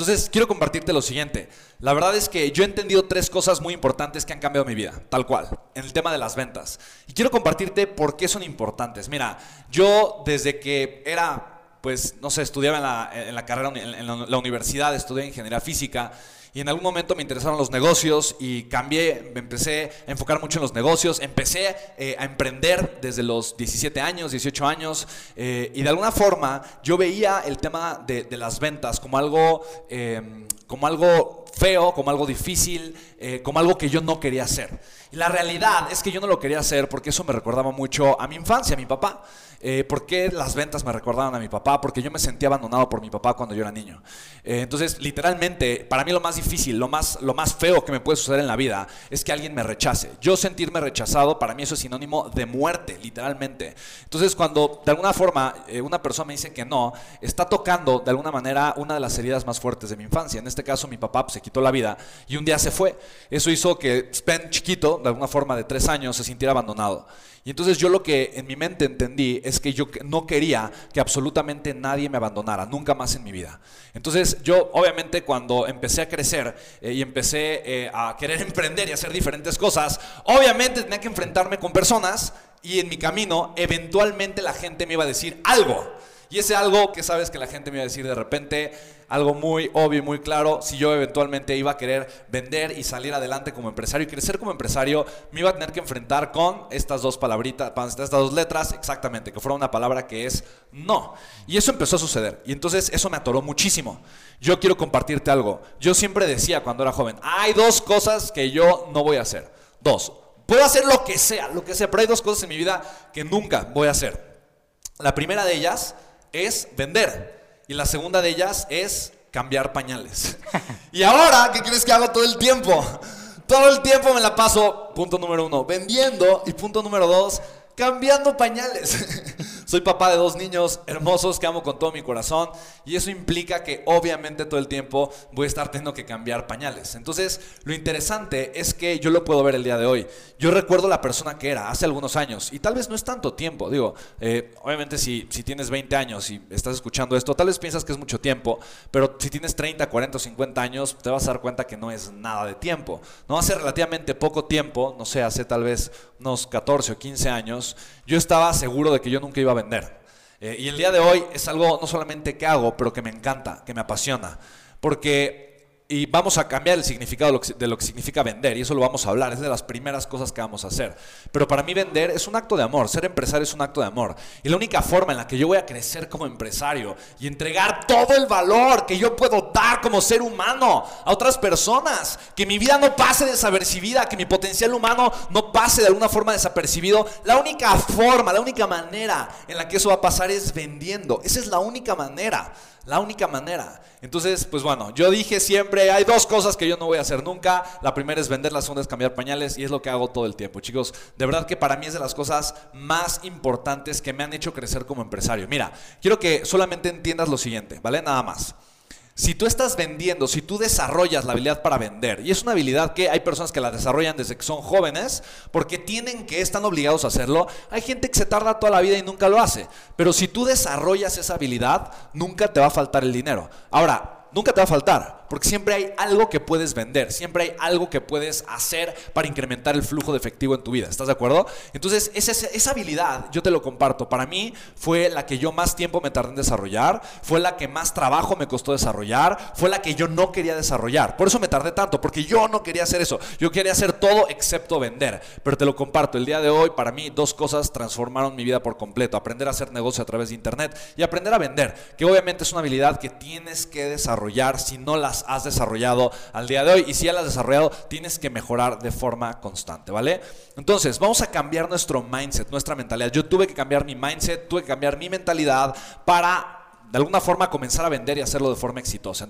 Entonces, quiero compartirte lo siguiente. La verdad es que yo he entendido tres cosas muy importantes que han cambiado mi vida, tal cual, en el tema de las ventas. Y quiero compartirte por qué son importantes. Mira, yo desde que era, pues, no sé, estudiaba en la, carrera, en la universidad, estudié ingeniería física y en algún momento me interesaron los negocios y cambié, me empecé a enfocar mucho en los negocios, empecé eh, a emprender desde los 17 años, 18 años eh, y de alguna forma yo veía el tema de, las ventas como algo, em, como algo feo, como algo difícil, eh, como algo que yo no quería hacer. Y la realidad es que yo no lo quería hacer porque eso me recordaba mucho a mi infancia, a mi papá. Eh, ¿Por qué las ventas me recordaban a mi papá? Porque yo me sentía abandonado por mi papá cuando yo era niño. Eh, entonces, literalmente, para mí lo más difícil, lo más, lo más feo que me puede suceder en la vida es que alguien me rechace. Yo sentirme rechazado, para mí eso es sinónimo de muerte, literalmente. Entonces, cuando de alguna forma eh, una persona me dice que no, está tocando de alguna manera una de las heridas más fuertes de mi infancia. En este caso, mi papá pues, quitó la vida y un día se fue. Eso hizo que Spen chiquito, de alguna forma de tres años, se sintiera abandonado. Y entonces yo lo que en mi mente entendí es que yo no quería que absolutamente nadie me abandonara, nunca más en mi vida. Entonces yo obviamente cuando empecé a crecer eh, y empecé eh, a querer emprender y hacer diferentes cosas, obviamente tenía que enfrentarme con personas y en mi camino eventualmente la gente me iba a decir algo. Y ese algo que sabes que la gente me iba a decir de repente, algo muy obvio y muy claro, si yo eventualmente iba a querer vender y salir adelante como empresario y crecer como empresario, me iba a tener que enfrentar con estas dos palabritas, estas dos letras, exactamente, que fuera una palabra que es no. Y eso empezó a suceder. Y entonces eso me atoró muchísimo. Yo quiero compartirte algo. Yo siempre decía cuando era joven, hay dos cosas que yo no voy a hacer. Dos. Puedo hacer lo que sea, lo que sea, pero hay dos cosas en mi vida que nunca voy a hacer. La primera de ellas es vender. Y la segunda de ellas es cambiar pañales. y ahora, ¿qué crees que hago todo el tiempo? Todo el tiempo me la paso, punto número uno, vendiendo y punto número dos, cambiando pañales. Soy papá de dos niños hermosos que amo con todo mi corazón y eso implica que obviamente todo el tiempo voy a estar teniendo que cambiar pañales. Entonces, lo interesante es que yo lo puedo ver el día de hoy. Yo recuerdo la persona que era hace algunos años y tal vez no es tanto tiempo. Digo, eh, obviamente si, si tienes 20 años y estás escuchando esto, tal vez piensas que es mucho tiempo, pero si tienes 30, 40 o 50 años, te vas a dar cuenta que no es nada de tiempo. No hace relativamente poco tiempo, no sé, hace tal vez unos 14 o 15 años, yo estaba seguro de que yo nunca iba a vender. Eh, y el día de hoy es algo no solamente que hago, pero que me encanta, que me apasiona. Porque y vamos a cambiar el significado de lo, que, significa vender, y eso lo vamos a hablar, es de las primeras cosas que vamos a hacer. Pero para mí vender es un acto de amor, ser empresario es un acto de amor. Y la única forma en la que yo voy a crecer como empresario y entregar todo el valor que yo puedo dar como ser humano a otras personas, que mi vida no pase desapercibida, que mi potencial humano no pase de alguna forma desapercibido, la única forma, la única manera en la que eso va a pasar es vendiendo. Esa es la única manera. La única manera. Entonces, pues bueno, yo dije siempre, hay dos cosas que yo no voy a hacer nunca. La primera es vender, la segunda es cambiar pañales y es lo que hago todo el tiempo. Chicos, de verdad que para mí es de las cosas más importantes que me han hecho crecer como empresario. Mira, quiero que solamente entiendas lo siguiente, ¿vale? Nada más. Si tú estás vendiendo, si tú desarrollas la habilidad para vender, y es una habilidad que hay personas que la desarrollan desde que son jóvenes, porque tienen que, están obligados a hacerlo, hay gente que se tarda toda la vida y nunca lo hace. Pero si tú desarrollas esa habilidad, nunca te va a faltar el dinero. Ahora, nunca te va a faltar, porque siempre hay algo que puedes vender, siempre hay algo que puedes hacer para incrementar el flujo de efectivo en tu vida. ¿Estás de acuerdo? Entonces, esa, esa habilidad, yo te lo comparto, para mí fue la que yo más tiempo me tardé en desarrollar, fue la que más trabajo me costó desarrollar, fue la que yo no quería desarrollar. Por eso me tardé tanto, porque yo no quería hacer eso. Yo quería hacer todo excepto vender. Pero te lo comparto, el día de hoy para mí dos cosas transformaron mi vida por completo. Aprender a hacer negocio a través de Internet y aprender a vender, que obviamente es una habilidad que tienes que desarrollar si no has desarrollado al día de hoy. Y si ya las has desarrollado, tienes que mejorar de forma constante, ¿vale? Entonces, vamos a cambiar nuestro mindset, nuestra mentalidad. Yo tuve que cambiar mi mindset, tuve que cambiar mi mentalidad para, de alguna forma, comenzar a vender y hacerlo de forma exitosa.